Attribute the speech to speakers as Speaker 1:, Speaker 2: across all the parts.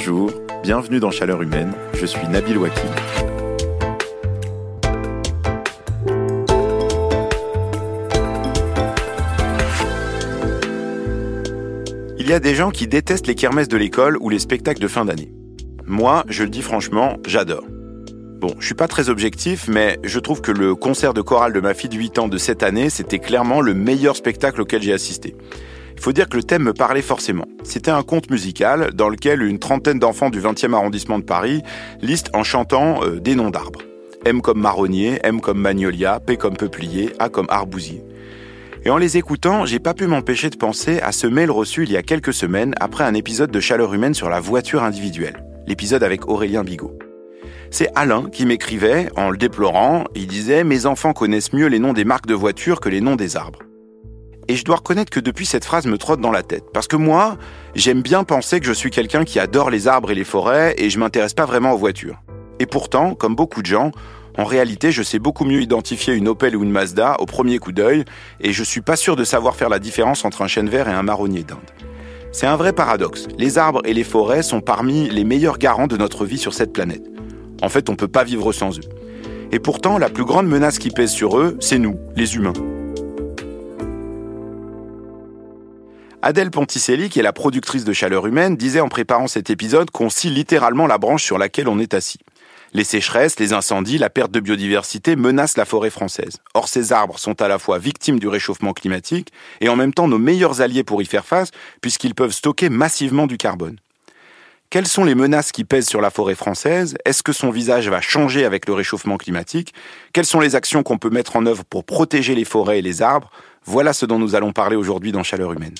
Speaker 1: Bonjour, bienvenue dans Chaleur Humaine, je suis Nabil Wakim. Il y a des gens qui détestent les kermesses de l'école ou les spectacles de fin d'année. Moi, je le dis franchement, j'adore. Bon, je suis pas très objectif, mais je trouve que le concert de chorale de ma fille de 8 ans de cette année, c'était clairement le meilleur spectacle auquel j'ai assisté. Il faut dire que le thème me parlait forcément. C'était un conte musical dans lequel une trentaine d'enfants du 20e arrondissement de Paris listent en chantant euh, des noms d'arbres. M comme marronnier, M comme magnolia, P comme peuplier, A comme arbousier. Et en les écoutant, j'ai pas pu m'empêcher de penser à ce mail reçu il y a quelques semaines après un épisode de Chaleur humaine sur la voiture individuelle. L'épisode avec Aurélien Bigot. C'est Alain qui m'écrivait, en le déplorant, il disait Mes enfants connaissent mieux les noms des marques de voitures que les noms des arbres. Et je dois reconnaître que depuis cette phrase me trotte dans la tête. Parce que moi, j'aime bien penser que je suis quelqu'un qui adore les arbres et les forêts et je m'intéresse pas vraiment aux voitures. Et pourtant, comme beaucoup de gens, en réalité, je sais beaucoup mieux identifier une Opel ou une Mazda au premier coup d'œil et je suis pas sûr de savoir faire la différence entre un chêne vert et un marronnier d'Inde. C'est un vrai paradoxe. Les arbres et les forêts sont parmi les meilleurs garants de notre vie sur cette planète. En fait, on ne peut pas vivre sans eux. Et pourtant, la plus grande menace qui pèse sur eux, c'est nous, les humains. Adèle Ponticelli, qui est la productrice de Chaleur Humaine, disait en préparant cet épisode qu'on scie littéralement la branche sur laquelle on est assis. Les sécheresses, les incendies, la perte de biodiversité menacent la forêt française. Or, ces arbres sont à la fois victimes du réchauffement climatique et en même temps nos meilleurs alliés pour y faire face, puisqu'ils peuvent stocker massivement du carbone. Quelles sont les menaces qui pèsent sur la forêt française? Est-ce que son visage va changer avec le réchauffement climatique? Quelles sont les actions qu'on peut mettre en œuvre pour protéger les forêts et les arbres? Voilà ce dont nous allons parler aujourd'hui dans Chaleur humaine.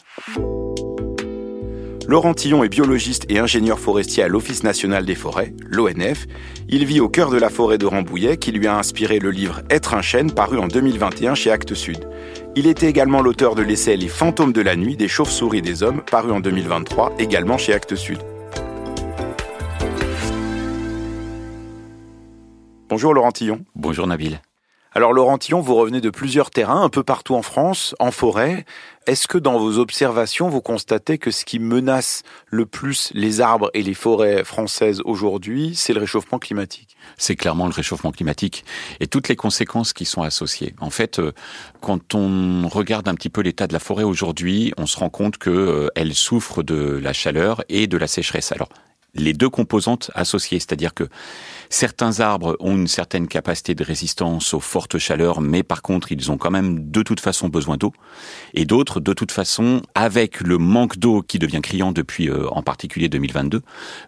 Speaker 1: Laurent Tillon est biologiste et ingénieur forestier à l'Office national des forêts, l'ONF. Il vit au cœur de la forêt de Rambouillet qui lui a inspiré le livre Être un chêne paru en 2021 chez Actes Sud. Il était également l'auteur de l'essai Les fantômes de la nuit des chauves-souris des hommes paru en 2023 également chez Actes Sud. Bonjour Laurent Tillon.
Speaker 2: Bonjour Nabil.
Speaker 1: Alors Laurent Tillon, vous revenez de plusieurs terrains, un peu partout en France, en forêt. Est-ce que dans vos observations, vous constatez que ce qui menace le plus les arbres et les forêts françaises aujourd'hui, c'est le réchauffement climatique?
Speaker 2: C'est clairement le réchauffement climatique et toutes les conséquences qui sont associées. En fait, euh, quand on regarde un petit peu l'état de la forêt aujourd'hui, on se rend compte qu'elle euh, souffre de la chaleur et de la sécheresse. Alors, les deux composantes associées, c'est-à-dire que certains arbres ont une certaine capacité de résistance aux fortes chaleurs, mais par contre, ils ont quand même de toute façon besoin d'eau, et d'autres, de toute façon, avec le manque d'eau qui devient criant depuis euh, en particulier 2022,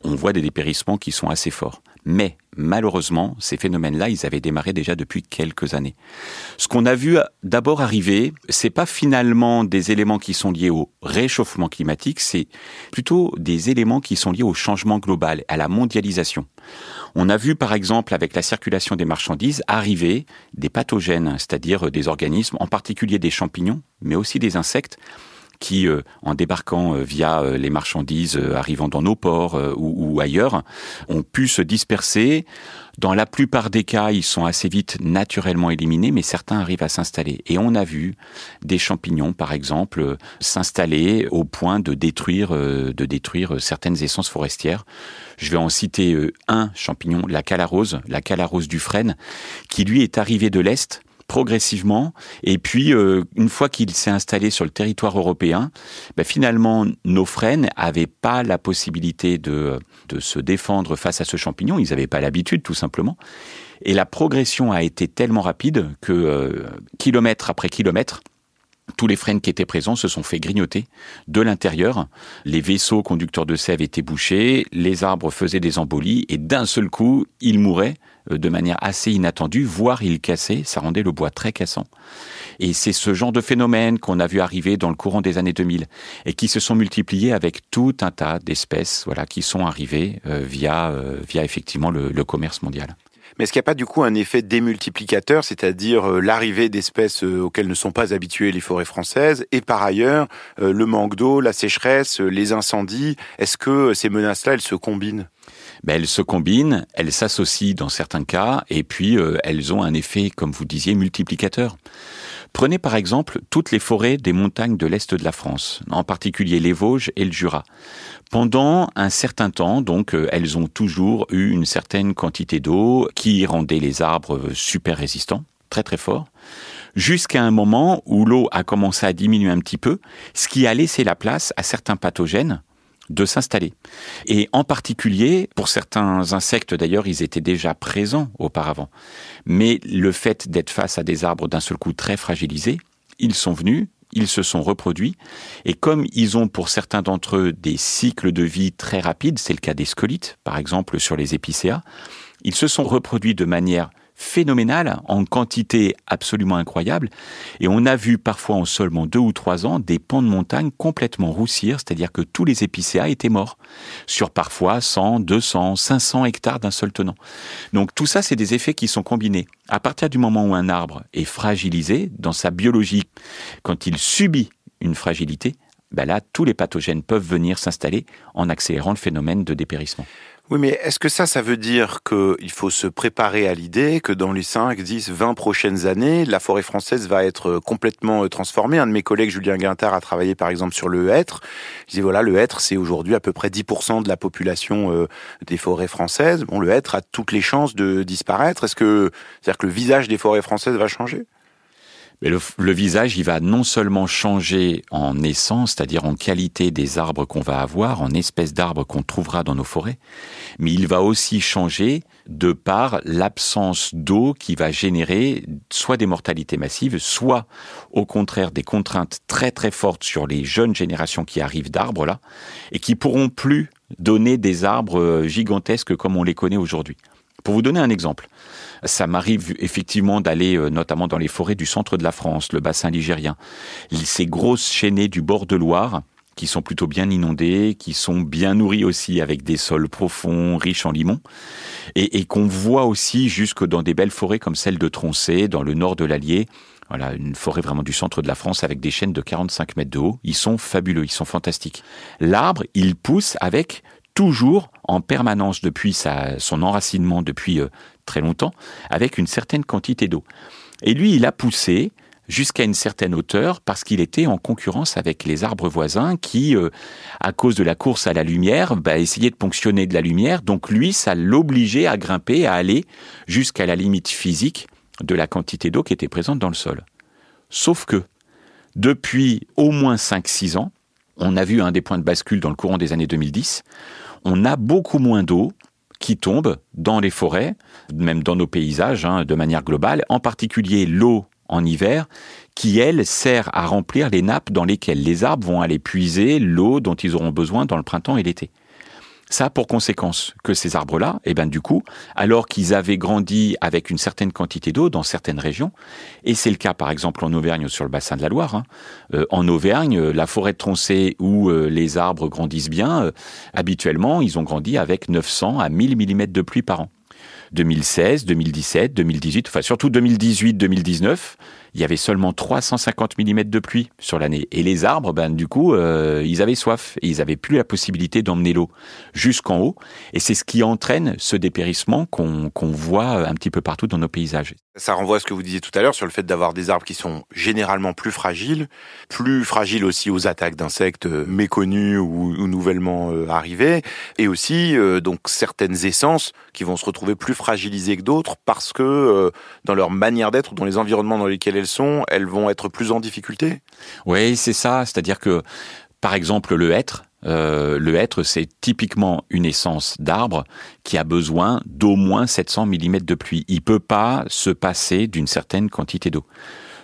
Speaker 2: on voit des dépérissements qui sont assez forts. Mais malheureusement, ces phénomènes-là, ils avaient démarré déjà depuis quelques années. Ce qu'on a vu d'abord arriver, c'est pas finalement des éléments qui sont liés au réchauffement climatique, c'est plutôt des éléments qui sont liés au changement global, à la mondialisation. On a vu par exemple avec la circulation des marchandises arriver des pathogènes, c'est-à-dire des organismes, en particulier des champignons, mais aussi des insectes, qui, euh, en débarquant euh, via euh, les marchandises arrivant dans nos ports ou, ou, ailleurs, ont pu se disperser. Dans la plupart des cas, ils sont assez vite naturellement éliminés, mais certains arrivent à s'installer. Et on a vu des champignons, par exemple, s'installer au point de détruire, de détruire certaines essences forestières. Je vais en citer un champignon, la calarose, la calarose du frêne, qui lui est arrivé de l'Est progressivement. Et puis, euh, une fois qu'il s'est installé sur le territoire européen, ben finalement, nos frênes n'avaient pas la possibilité de, de se défendre face à ce champignon. Ils n'avaient pas l'habitude, tout simplement. Et la progression a été tellement rapide que, euh, kilomètre après kilomètre, tous les frênes qui étaient présents se sont fait grignoter de l'intérieur. Les vaisseaux conducteurs de sève étaient bouchés, les arbres faisaient des embolies et d'un seul coup, ils mouraient euh, de manière assez inattendue, voire il cassait, ça rendait le bois très cassant. Et c'est ce genre de phénomène qu'on a vu arriver dans le courant des années 2000 et qui se sont multipliés avec tout un tas d'espèces voilà, qui sont arrivées euh, via, euh, via effectivement le commerce mondial.
Speaker 1: Mais est-ce qu'il n'y a pas du coup un effet démultiplicateur, c'est-à-dire l'arrivée d'espèces auxquelles ne sont pas habituées les forêts françaises, et par ailleurs le manque d'eau, la sécheresse, les incendies? Est-ce que ces menaces-là, elles se combinent?
Speaker 2: Ben, elles se combinent, elles s'associent dans certains cas, et puis euh, elles ont un effet, comme vous disiez, multiplicateur. Prenez par exemple toutes les forêts des montagnes de l'Est de la France, en particulier les Vosges et le Jura. Pendant un certain temps, donc, euh, elles ont toujours eu une certaine quantité d'eau qui rendait les arbres super résistants, très très forts, jusqu'à un moment où l'eau a commencé à diminuer un petit peu, ce qui a laissé la place à certains pathogènes de s'installer. Et en particulier, pour certains insectes d'ailleurs, ils étaient déjà présents auparavant. Mais le fait d'être face à des arbres d'un seul coup très fragilisés, ils sont venus, ils se sont reproduits, et comme ils ont pour certains d'entre eux des cycles de vie très rapides, c'est le cas des scolites, par exemple sur les épicéas, ils se sont reproduits de manière phénoménal, en quantité absolument incroyable. Et on a vu parfois en seulement deux ou trois ans des pans de montagne complètement roussir, c'est-à-dire que tous les épicéas étaient morts, sur parfois 100, 200, 500 hectares d'un seul tenant. Donc tout ça, c'est des effets qui sont combinés. À partir du moment où un arbre est fragilisé dans sa biologie, quand il subit une fragilité, ben là, tous les pathogènes peuvent venir s'installer en accélérant le phénomène de dépérissement.
Speaker 1: Oui, mais est-ce que ça, ça veut dire qu'il faut se préparer à l'idée que dans les 5, 10, 20 prochaines années, la forêt française va être complètement euh, transformée? Un de mes collègues, Julien Guintard, a travaillé par exemple sur le hêtre. Il disait, voilà, le hêtre, c'est aujourd'hui à peu près 10% de la population euh, des forêts françaises. Bon, le hêtre a toutes les chances de disparaître. Est-ce que, c'est-à-dire que le visage des forêts françaises va changer?
Speaker 2: Le, le, visage, il va non seulement changer en essence, c'est-à-dire en qualité des arbres qu'on va avoir, en espèces d'arbres qu'on trouvera dans nos forêts, mais il va aussi changer de par l'absence d'eau qui va générer soit des mortalités massives, soit au contraire des contraintes très très fortes sur les jeunes générations qui arrivent d'arbres là, et qui pourront plus donner des arbres euh, gigantesques comme on les connaît aujourd'hui. Pour vous donner un exemple, ça m'arrive effectivement d'aller euh, notamment dans les forêts du centre de la France, le bassin ligérien. Ces grosses chaînées du bord de Loire, qui sont plutôt bien inondées, qui sont bien nourries aussi avec des sols profonds, riches en limon, et, et qu'on voit aussi jusque dans des belles forêts comme celle de Troncé, dans le nord de l'Allier. Voilà, une forêt vraiment du centre de la France avec des chaînes de 45 mètres de haut. Ils sont fabuleux, ils sont fantastiques. L'arbre, il pousse avec toujours en permanence depuis sa, son enracinement depuis euh, très longtemps, avec une certaine quantité d'eau. Et lui, il a poussé jusqu'à une certaine hauteur parce qu'il était en concurrence avec les arbres voisins qui, euh, à cause de la course à la lumière, bah, essayaient de ponctionner de la lumière. Donc lui, ça l'obligeait à grimper, à aller jusqu'à la limite physique de la quantité d'eau qui était présente dans le sol. Sauf que, depuis au moins 5-6 ans, on a vu un des points de bascule dans le courant des années 2010, on a beaucoup moins d'eau qui tombe dans les forêts, même dans nos paysages, hein, de manière globale, en particulier l'eau en hiver, qui, elle, sert à remplir les nappes dans lesquelles les arbres vont aller puiser l'eau dont ils auront besoin dans le printemps et l'été. Ça a pour conséquence que ces arbres-là, eh ben du coup, alors qu'ils avaient grandi avec une certaine quantité d'eau dans certaines régions, et c'est le cas par exemple en Auvergne sur le bassin de la Loire, hein, euh, en Auvergne, la forêt de Troncé où euh, les arbres grandissent bien, euh, habituellement, ils ont grandi avec 900 à 1000 mm de pluie par an. 2016, 2017, 2018, enfin surtout 2018, 2019, il y avait seulement 350 mm de pluie sur l'année. Et les arbres, ben, du coup, euh, ils avaient soif et ils n'avaient plus la possibilité d'emmener l'eau jusqu'en haut. Et c'est ce qui entraîne ce dépérissement qu'on voit un petit peu partout dans nos paysages.
Speaker 1: Ça renvoie à ce que vous disiez tout à l'heure sur le fait d'avoir des arbres qui sont généralement plus fragiles, plus fragiles aussi aux attaques d'insectes euh, méconnus ou, nouvellement euh, arrivés, et aussi donc certaines essences qui vont se retrouver plus fragilisées que d'autres parce que dans leur manière d'être, dans les environnements dans lesquels elles sont, elles vont être plus en difficulté?
Speaker 2: Oui, c'est ça. C'est-à-dire que, par exemple, le hêtre, euh, le hêtre, c'est typiquement une essence d'arbre qui a besoin d'au moins 700 mm de pluie. Il peut pas se passer d'une certaine quantité d'eau.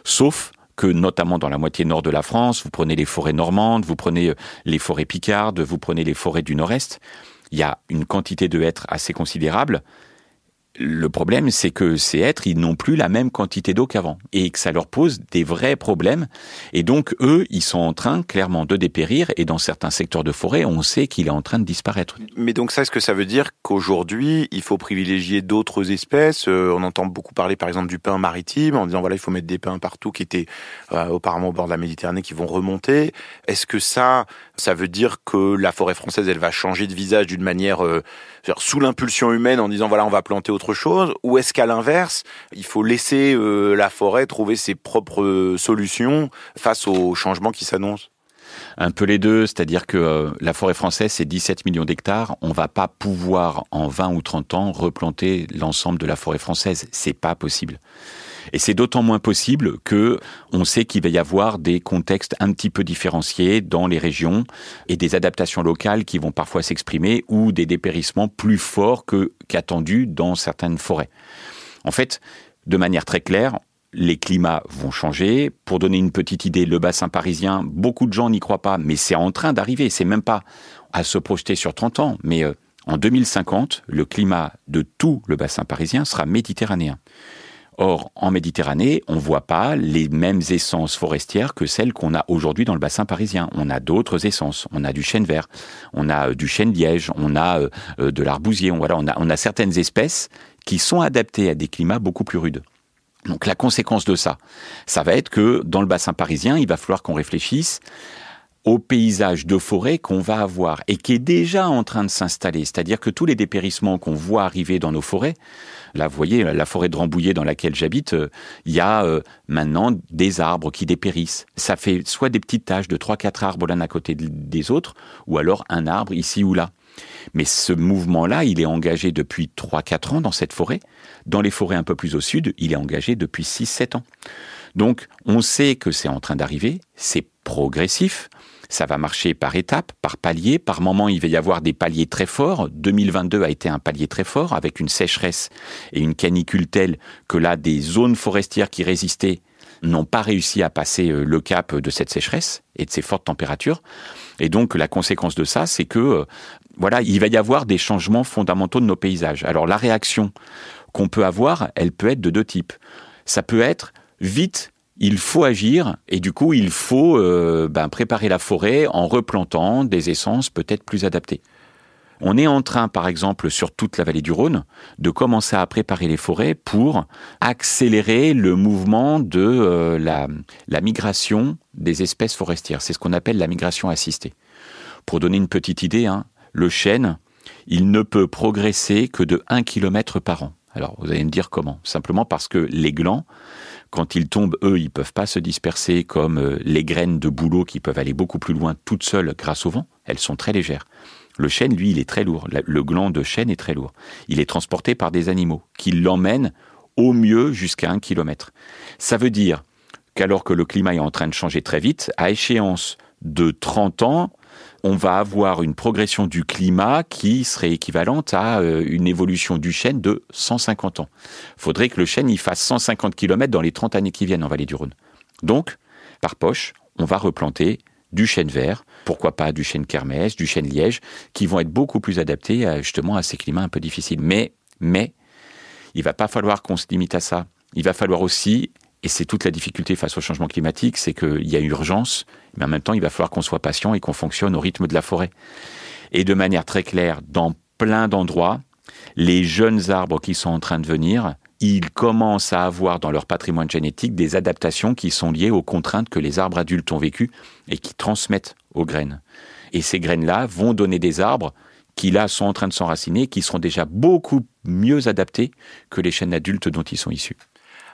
Speaker 2: Sauf que notamment dans la moitié nord de la France, vous prenez les forêts normandes, vous prenez euh, les forêts picardes, vous prenez les forêts du nord-est, il y a une quantité de hêtre assez considérable le problème, c'est que ces êtres, ils n'ont plus la même quantité d'eau qu'avant et que ça leur pose des vrais problèmes. Et donc, eux, ils sont en train clairement de dépérir et dans certains secteurs de forêt, on sait qu'il est en train de disparaître.
Speaker 1: Mais donc ça, est-ce que ça veut dire qu'aujourd'hui, il faut privilégier d'autres espèces? Euh, On entend beaucoup parler, par exemple, du pain maritime en disant, voilà, il faut mettre des pins partout qui étaient euh, auparavant au bord de la Méditerranée, qui vont remonter. Est-ce que ça, ça veut dire que la forêt française, elle va changer de visage d'une manière... Euh, sous l'impulsion humaine en disant voilà on va planter autre chose ou est-ce qu'à l'inverse il faut laisser euh, la forêt trouver ses propres solutions face aux changements qui s'annoncent
Speaker 2: un peu les deux, c'est-à-dire que euh, la forêt française, c'est 17 millions d'hectares. On va pas pouvoir, en 20 ou 30 ans, replanter l'ensemble de la forêt française. C'est pas possible. Et c'est d'autant moins possible que on sait qu'il va y avoir des contextes un petit peu différenciés dans les régions et des adaptations locales qui vont parfois s'exprimer ou des dépérissements plus forts que qu'attendus dans certaines forêts. En fait, de manière très claire, les climats vont changer. Pour donner une petite idée, le bassin parisien, beaucoup de gens n'y croient pas, mais c'est en train d'arriver. C'est même pas à se projeter sur 30 ans, mais euh, en 2050, le climat de tout le bassin parisien sera méditerranéen. Or, en Méditerranée, on ne voit pas les mêmes essences forestières que celles qu'on a aujourd'hui dans le bassin parisien. On a d'autres essences. On a du chêne vert, on a euh, du chêne liège, on a euh, de l'arbousier. On a, on a certaines espèces qui sont adaptées à des climats beaucoup plus rudes. Donc la conséquence de ça, ça va être que dans le bassin parisien, il va falloir qu'on réfléchisse au paysage de forêt qu'on va avoir et qui est déjà en train de s'installer. C'est-à-dire que tous les dépérissements qu'on voit arriver dans nos forêts, là vous voyez la forêt de Rambouillet dans laquelle j'habite, euh, il y a euh, maintenant des arbres qui dépérissent. Ça fait soit des petites taches de 3-4 arbres l'un à côté des autres, ou alors un arbre ici ou là. Mais ce mouvement-là, il est engagé depuis 3-4 ans dans cette forêt. Dans les forêts un peu plus au sud, il est engagé depuis 6-7 ans. Donc, on sait que c'est en train d'arriver, c'est progressif, ça va marcher par étapes, par paliers. Par moments, il va y avoir des paliers très forts. 2022 a été un palier très fort avec une sécheresse et une canicule telle que là, des zones forestières qui résistaient n'ont pas réussi à passer euh, le cap de cette sécheresse et de ces fortes températures. Et donc, la conséquence de ça, c'est que euh, voilà, il va y avoir des changements fondamentaux de nos paysages. Alors la réaction qu'on peut avoir, elle peut être de deux types. Ça peut être vite, il faut agir et du coup il faut euh, ben, préparer la forêt en replantant des essences peut-être plus adaptées. On est en train, par exemple, sur toute la vallée du Rhône, de commencer à préparer les forêts pour accélérer le mouvement de euh, la, migration des espèces forestières. C'est ce qu'on appelle la migration assistée. Pour donner une petite idée, hein, le chêne, il ne peut progresser que de 1 km par an. Alors, vous allez me dire comment? Simplement parce que les glands, quand ils tombent, eux, ils peuvent pas se disperser comme euh, les graines de bouleau qui peuvent aller beaucoup plus loin toutes seules grâce au vent. Elles sont très légères. Le chêne, lui, il est très lourd. Le gland de chêne est très lourd. Il est transporté par des animaux qui l'emmènent au mieux jusqu'à un kilomètre. Ça veut dire qu'alors que le climat est en train de changer très vite, à échéance de 30 ans, on va avoir une progression du climat qui serait équivalente à euh, une évolution du chêne de 150 ans. Faudrait que le chêne y fasse 150 km dans les 30 années qui viennent en vallée du Rhône. Donc, par poche, on va replanter du chêne vert, pourquoi pas du chêne kermès, du chêne liège, qui vont être beaucoup plus adaptés à, justement à ces climats un peu difficiles. Mais, mais, il va pas falloir qu'on se limite à ça. Il va falloir aussi et c'est toute la difficulté face au changement climatique, c'est qu'il y a urgence, mais en même temps, il va falloir qu'on soit patient et qu'on fonctionne au rythme de la forêt. Et de manière très claire, dans plein d'endroits, les jeunes arbres qui sont en train de venir, ils commencent à avoir dans leur patrimoine génétique des adaptations qui sont liées aux contraintes que les arbres adultes ont vécues et qui transmettent aux graines. Et ces graines-là vont donner des arbres qui là sont en train de s'enraciner, qui seront déjà beaucoup mieux adaptés que les chênes adultes dont ils sont issus.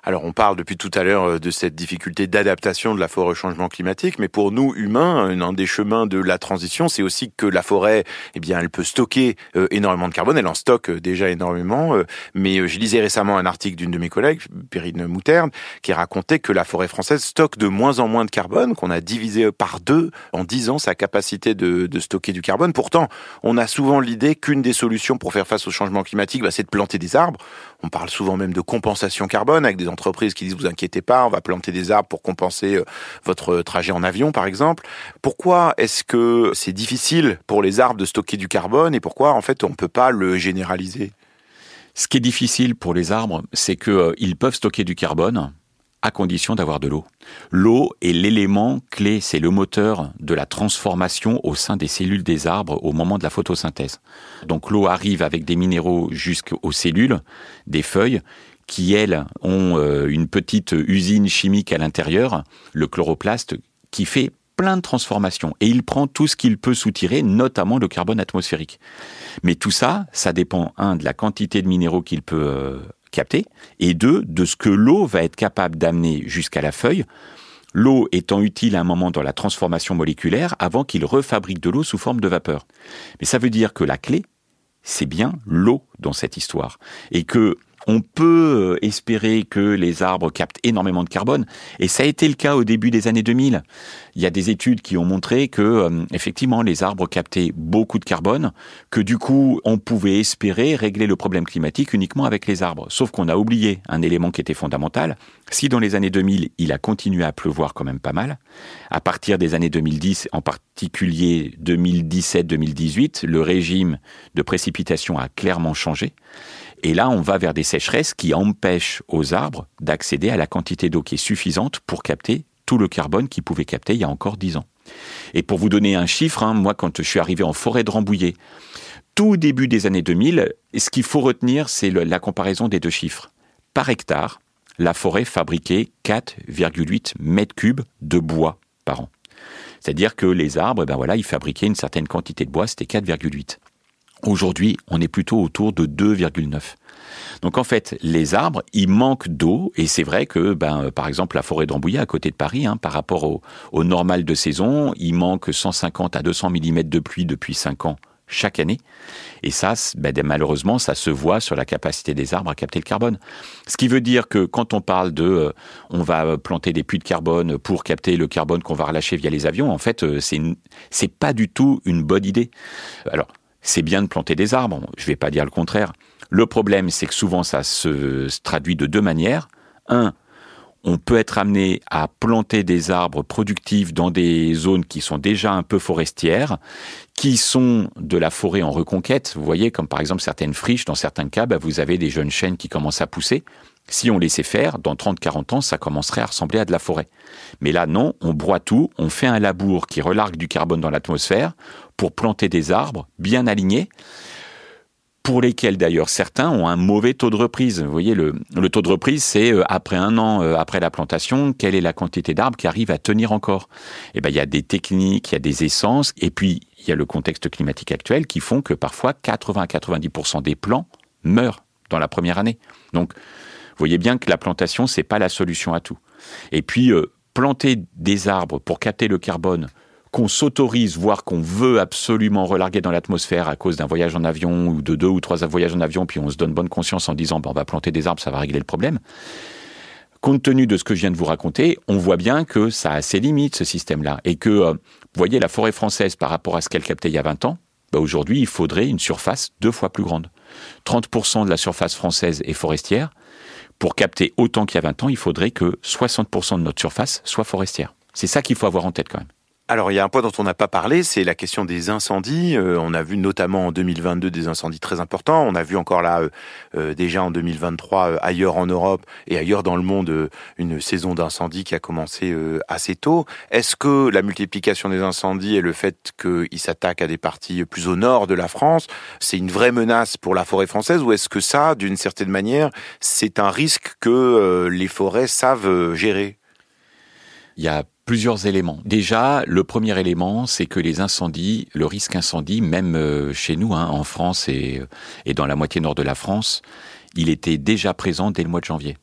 Speaker 1: Alors on parle depuis tout à l'heure euh, de cette difficulté d'adaptation de la forêt au changement climatique, mais pour nous humains, un des chemins de la transition, c'est aussi que la forêt, eh bien, elle peut stocker euh, énormément de carbone. Elle en stocke euh, déjà énormément. mais je lisais récemment un article d'une de mes collègues, Perrine Mouterne, qui racontait que la forêt française stocke de moins en moins de carbone, qu'on a divisé par deux en dix ans sa capacité de, de stocker du carbone. Pourtant, on a souvent l'idée qu'une des solutions pour faire face au changement climatique, bah, c'est de planter des arbres. On parle souvent même de compensation carbone avec des entreprises qui disent vous inquiétez pas, on va planter des arbres pour compenser euh, votre trajet en avion par exemple. Pourquoi est-ce que c'est difficile pour les arbres de stocker du carbone et pourquoi en fait on peut pas le généraliser?
Speaker 2: Ce qui est difficile pour les arbres, c'est qu'ils euh, peuvent stocker du carbone, à condition d'avoir de l'eau. L'eau est l'élément clé, c'est le moteur de la transformation au sein des cellules des arbres au moment de la photosynthèse. Donc l'eau arrive avec des minéraux jusqu'aux cellules des feuilles qui, elles, ont euh, une petite usine chimique à l'intérieur, le chloroplaste, qui fait plein de transformations et il prend tout ce qu'il peut soutirer, notamment le carbone atmosphérique. Mais tout ça, ça dépend, un, de la quantité de minéraux qu'il peut capter, et deux, de ce que l'eau va être capable d'amener jusqu'à la feuille, l'eau étant utile à un moment dans la transformation moléculaire avant qu'il refabrique de l'eau sous forme de vapeur. Mais ça veut dire que la clé, c'est bien l'eau dans cette histoire. Et que on peut euh, espérer que les arbres captent énormément de carbone, et ça a été le cas au début des années 2000. Il y a des études qui ont montré que, euh, effectivement, les arbres captaient beaucoup de carbone, que du coup, on pouvait espérer régler le problème climatique uniquement avec les arbres. Sauf qu'on a oublié un élément qui était fondamental. Si dans les années 2000, il a continué à pleuvoir quand même pas mal, à partir des années 2010, en particulier 2017-2018, le régime de précipitation a clairement changé. Et là, on va vers des sécheresses qui empêchent aux arbres d'accéder à la quantité d'eau qui est suffisante pour capter tout le carbone qu'ils pouvaient capter il y a encore dix ans. Et pour vous donner un chiffre, hein, moi, quand je suis arrivé en forêt de Rambouillet, tout début des années 2000, ce qu'il faut retenir, c'est la comparaison des deux chiffres. Par hectare, la forêt fabriquait 4,8 mètres cubes de bois par an. C'est-à-dire que les arbres, ben voilà, ils fabriquaient une certaine quantité de bois, c'était 4,8. Aujourd'hui, on est plutôt autour de 2,9. Donc en fait, les arbres, ils manquent d'eau, et c'est vrai que, ben, par exemple, la forêt d'Ambouillet, à côté de Paris, hein, par rapport au, au, normal de saison, il manque 150 à 200 mm de pluie depuis 5 ans chaque année. Et ça, ben, malheureusement, ça se voit sur la capacité des arbres à capter le carbone. Ce qui veut dire que quand on parle de euh, on va planter des puits de carbone pour capter le carbone qu'on va relâcher via les avions, en fait, euh, c'est pas du tout une bonne idée. Alors, c'est bien de planter des arbres, je ne vais pas dire le contraire. Le problème, c'est que souvent ça se traduit de deux manières. Un, on peut être amené à planter des arbres productifs dans des zones qui sont déjà un peu forestières, qui sont de la forêt en reconquête. Vous voyez, comme par exemple certaines friches, dans certains cas, bah, vous avez des jeunes chênes qui commencent à pousser. Si on laissait faire, dans 30-40 ans, ça commencerait à ressembler à de la forêt. Mais là, non, on broie tout, on fait un labour qui relargue du carbone dans l'atmosphère pour planter des arbres bien alignés, pour lesquels d'ailleurs certains ont un mauvais taux de reprise. Vous voyez, le, taux de reprise, c'est euh, après un an, euh, après la plantation, quelle est la quantité d'arbres qui arrive à tenir encore? Eh ben, il y a des techniques, il y a des essences, et puis il y a le contexte climatique actuel qui font que parfois 80 à 90% des plants meurent dans la première année. Donc, vous voyez bien que la plantation, c'est pas la solution à tout. Et puis, euh, planter des arbres pour capter le carbone qu'on s'autorise, voire qu'on veut absolument relarguer dans l'atmosphère à cause d'un voyage en avion ou de deux ou trois voyages en avion, puis on se donne bonne conscience en disant bon, on va planter des arbres, ça va régler le problème. Compte tenu de ce que je viens de vous raconter, on voit bien que ça a ses limites, ce système-là. Et que, euh, vous voyez, la forêt française, par rapport à ce qu'elle captait il y a 20 ans, bah aujourd'hui, il faudrait une surface deux fois plus grande. 30% de la surface française est forestière. Pour capter autant qu'il y a 20 ans, il faudrait que 60% de notre surface soit forestière. C'est ça qu'il faut avoir en tête quand même.
Speaker 1: Alors il y a un point dont on n'a pas parlé, c'est la question des incendies. Euh, on a vu notamment en 2022 des incendies très importants. On a vu encore là, euh, euh, déjà en 2023, ailleurs en Europe et ailleurs dans le monde, une saison d'incendies qui a commencé assez tôt. Est-ce que la multiplication des incendies et le fait qu'ils s'attaquent à des parties plus au nord de la France, c'est une vraie menace pour la forêt française ou est-ce que ça, d'une certaine manière, c'est un risque que les forêts savent gérer?
Speaker 2: Il y a plusieurs éléments. Déjà, le premier élément, c'est que les incendies, le risque incendie, même euh, chez nous, hein, en France et, euh, et dans la moitié nord de la France, il était déjà présent dès le mois de janvier.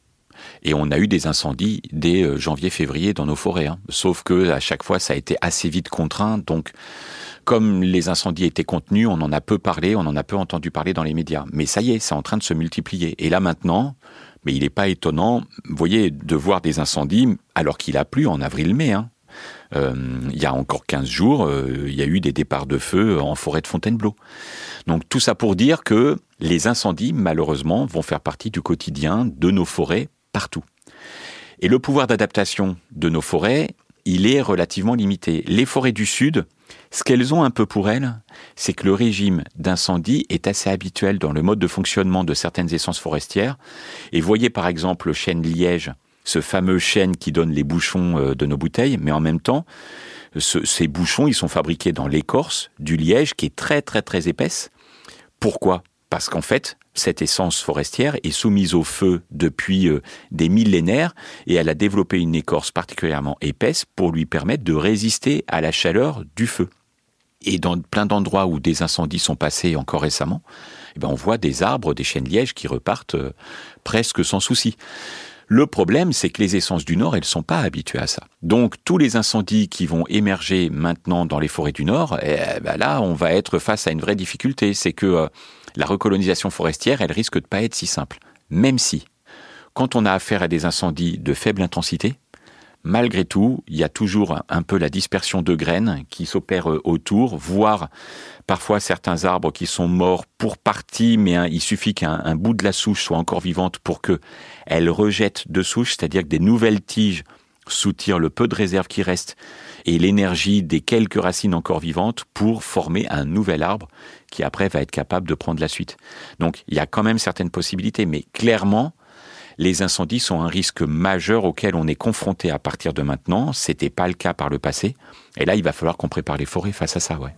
Speaker 2: Et on a eu des incendies dès euh, janvier-février dans nos forêts. Hein. Sauf que à chaque fois, ça a été assez vite contraint. Donc, comme les incendies étaient contenus, on en a peu parlé, on en a peu entendu parler dans les médias. Mais ça y est, c'est en train de se multiplier. Et là maintenant, mais il n'est pas étonnant, voyez, de voir des incendies alors qu'il a plu en avril-mai. Hein. Euh, il y a encore 15 jours, euh, il y a eu des départs de feu en forêt de Fontainebleau. Donc tout ça pour dire que les incendies, malheureusement, vont faire partie du quotidien de nos forêts partout. Et le pouvoir d'adaptation de nos forêts, il est relativement limité. Les forêts du Sud, ce qu'elles ont un peu pour elles, c'est que le régime d'incendie est assez habituel dans le mode de fonctionnement de certaines essences forestières. Et voyez par exemple le chêne liège, ce fameux chêne qui donne les bouchons euh, de nos bouteilles, mais en même temps, ces bouchons, ils sont fabriqués dans l'écorce du liège qui est très très très épaisse. Pourquoi? Parce qu'en fait, cette essence forestière est soumise au feu depuis euh, des millénaires et elle a développé une écorce particulièrement épaisse pour lui permettre de résister à la chaleur du feu. Et dans plein d'endroits où des incendies sont passés encore récemment, eh ben on voit des arbres, des chênes lièges qui repartent euh, presque sans souci. Le problème, c'est que les essences du Nord, elles sont pas habituées à ça. Donc, tous les incendies qui vont émerger maintenant dans les forêts du Nord, eh ben là, on va être face à une vraie difficulté. C'est que euh, la recolonisation forestière, elle risque de pas être si simple. Même si, quand on a affaire à des incendies de faible intensité, malgré tout, il y a toujours un peu la dispersion de graines qui s'opère euh, autour, voire parfois certains arbres qui sont morts pour partie, mais il suffit qu'un bout de la souche soit encore vivante pour que elle rejette de souche, c'est-à-dire que des nouvelles tiges soutirent le peu de réserve qui reste et l'énergie des quelques racines encore vivantes pour former un nouvel arbre qui après va être capable de prendre la suite. Donc il y a quand même certaines possibilités, mais clairement, les incendies sont un risque majeur auquel on est confronté à partir de maintenant. C'était pas le cas par le passé. Et là, il va falloir qu'on prépare les forêts face à ça, ouais.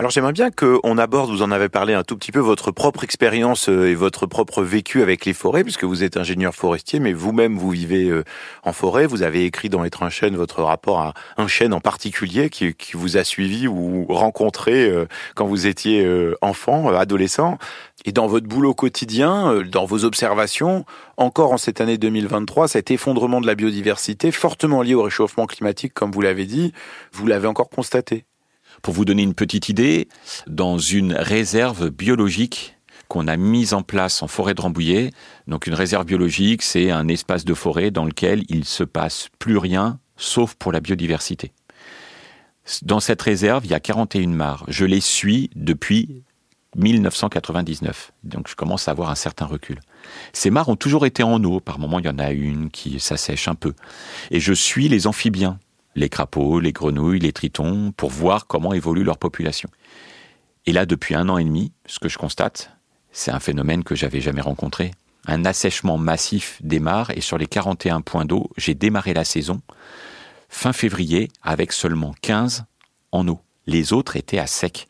Speaker 1: Alors j'aimerais bien qu'on aborde, vous en avez parlé un tout petit peu, votre propre expérience euh, et votre propre vécu avec les forêts, puisque vous êtes ingénieur forestier, mais vous-même vous vivez euh, en forêt. Vous avez écrit dans Être un chêne votre rapport à un chêne en particulier qui, vous a suivi ou rencontré euh, quand vous étiez enfant, adolescent. Et dans votre boulot quotidien, dans vos observations, encore en cette année 2023, cet effondrement de la biodiversité, fortement lié au réchauffement climatique, comme vous l'avez dit, vous l'avez encore constaté
Speaker 2: pour vous donner une petite idée, dans une réserve biologique qu'on a mise en place en forêt de Rambouillet, donc une réserve biologique, c'est un espace de forêt dans lequel il se passe plus rien sauf pour la biodiversité. Dans cette réserve, il y a 41 mares. Je les suis depuis 1999. Donc je commence à avoir un certain recul. Ces mares ont toujours été en eau. Par moment, il y en a une qui s'assèche un peu. Et je suis les amphibiens les crapauds, les grenouilles, les tritons, pour voir comment évolue leur population. Et là, depuis un an et demi, ce que je constate, c'est un phénomène que j'avais jamais rencontré. Un assèchement massif des mares et sur les 41 points d'eau, j'ai démarré la saison fin février avec seulement 15 en eau. Les autres étaient à sec.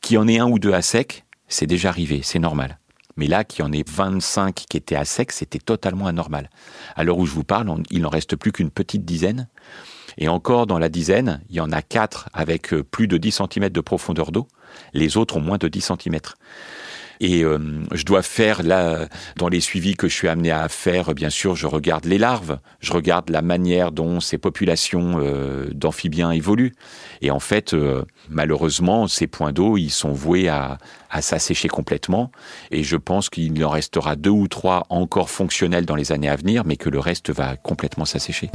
Speaker 2: Qui en ait un ou deux à sec, c'est déjà arrivé, c'est normal. Mais là, qu'il y en ait 25 qui étaient à sec, c'était totalement anormal. À l'heure où je vous parle, il n'en reste plus qu'une petite dizaine. Et encore dans la dizaine, il y en a quatre avec euh, plus de 10 cm de profondeur d'eau. Les autres ont moins de 10 cm. Et euh, je dois faire là, dans les suivis que je suis amené à faire, bien sûr, je regarde les larves, je regarde la manière dont ces populations euh, d'amphibiens évoluent. Et en fait, malheureusement, ces points d'eau, ils sont voués à, à s'assécher complètement. Et je pense qu'il en restera deux ou trois encore fonctionnels dans les années à venir, mais que le reste va complètement s'assécher.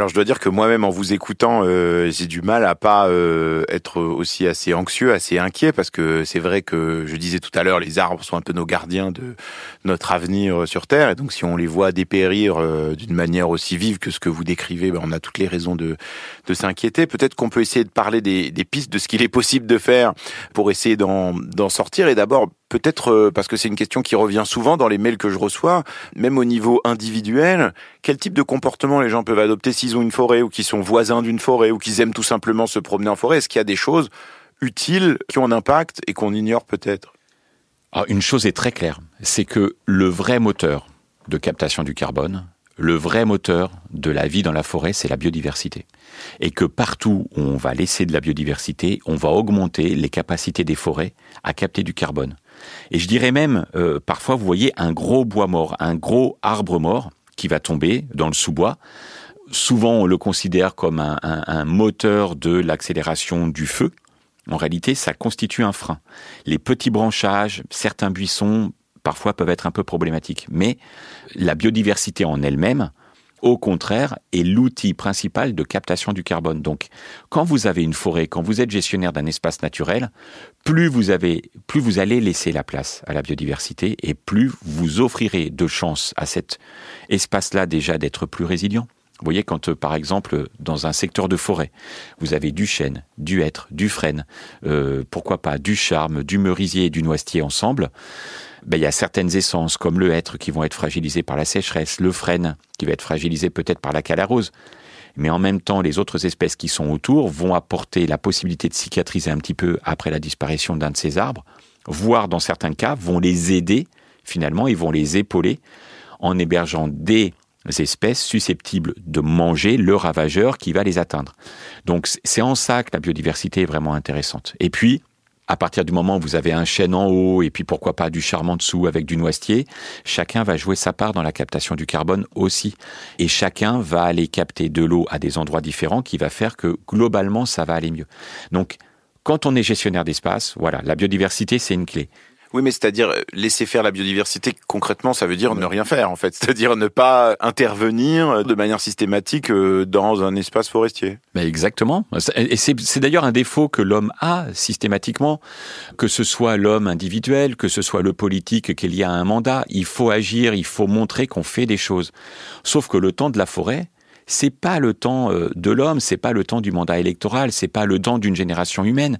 Speaker 1: Alors je dois dire que moi-même en vous écoutant, euh, j'ai du mal à pas euh, être aussi assez anxieux, assez inquiet parce que c'est vrai que je disais tout à l'heure, les arbres sont un peu nos gardiens de notre avenir sur Terre et donc si on les voit dépérir euh, d'une manière aussi vive que ce que vous décrivez, ben, on a toutes les raisons de, de s'inquiéter. Peut-être qu'on peut essayer de parler des, des pistes de ce qu'il est possible de faire pour essayer d'en sortir et d'abord peut-être euh, parce que c'est une question qui revient souvent dans les mails que je reçois, même au niveau individuel, quel type de comportement les gens peuvent adopter s'ils ont une forêt ou qu'ils sont voisins d'une forêt ou qu'ils aiment tout simplement se promener en forêt? Est-ce qu'il y a des choses utiles qui ont un impact et qu'on ignore peut-être?
Speaker 2: Ah, Une chose est très claire, c'est que le vrai moteur de captation du carbone, le vrai moteur de la vie dans la forêt, c'est la biodiversité. Et que partout où on va laisser de la biodiversité, on va augmenter les capacités des forêts à capter du carbone. Et je dirais même, euh, parfois, vous voyez un gros bois mort, un gros arbre mort qui va tomber dans le sous-bois. Souvent, on le considère comme un, un moteur de l'accélération du feu. En réalité, ça constitue un frein. Les petits branchages, certains buissons, parfois peuvent être un peu problématiques. Mais la biodiversité en elle-même, au contraire, est l'outil principal de captation du carbone. Donc, quand vous avez une forêt, quand vous êtes gestionnaire d'un espace naturel, plus vous avez, plus vous allez laisser la place à la biodiversité et plus vous offrirez de chances à cet espace-là déjà d'être plus résilient. Vous voyez, quand euh, par exemple, dans un secteur de forêt, vous avez du chêne, du hêtre, du frêne, euh, pourquoi pas du charme, du merisier et du noisetier ensemble, ben, il y a certaines essences comme le hêtre qui vont être fragilisées par la sécheresse, le frêne qui va être fragilisé peut-être par la calarose. Mais en même temps, les autres espèces qui sont autour vont apporter la possibilité de cicatriser un petit peu après la disparition d'un de ces arbres, voire dans certains cas vont les aider finalement et vont les épauler en hébergeant des espèces susceptibles de manger le ravageur qui va les atteindre. Donc c'est en ça que la biodiversité est vraiment intéressante. Et puis, à partir du moment où vous avez un chêne en haut et puis pourquoi pas du charme en dessous avec du noisetier, chacun va jouer sa part dans la captation du carbone aussi. Et chacun va aller capter de l'eau à des endroits différents qui va faire que globalement ça va aller mieux. Donc, quand on est gestionnaire d'espace, voilà, la biodiversité c'est une clé.
Speaker 1: Oui, mais c'est-à-dire euh, laisser faire la biodiversité, concrètement, ça veut dire ne rien faire, en fait. C'est-à-dire ne pas intervenir de manière systématique euh, dans un espace forestier.
Speaker 2: Mais exactement. Et c'est d'ailleurs un défaut que l'homme a systématiquement, que ce soit l'homme individuel, que ce soit le politique qui est lié à un mandat. Il faut agir, il faut montrer qu'on fait des choses. Sauf que le temps de la forêt, c'est pas le temps euh, de l'homme, c'est pas le temps du mandat électoral, c'est pas le temps d'une génération humaine.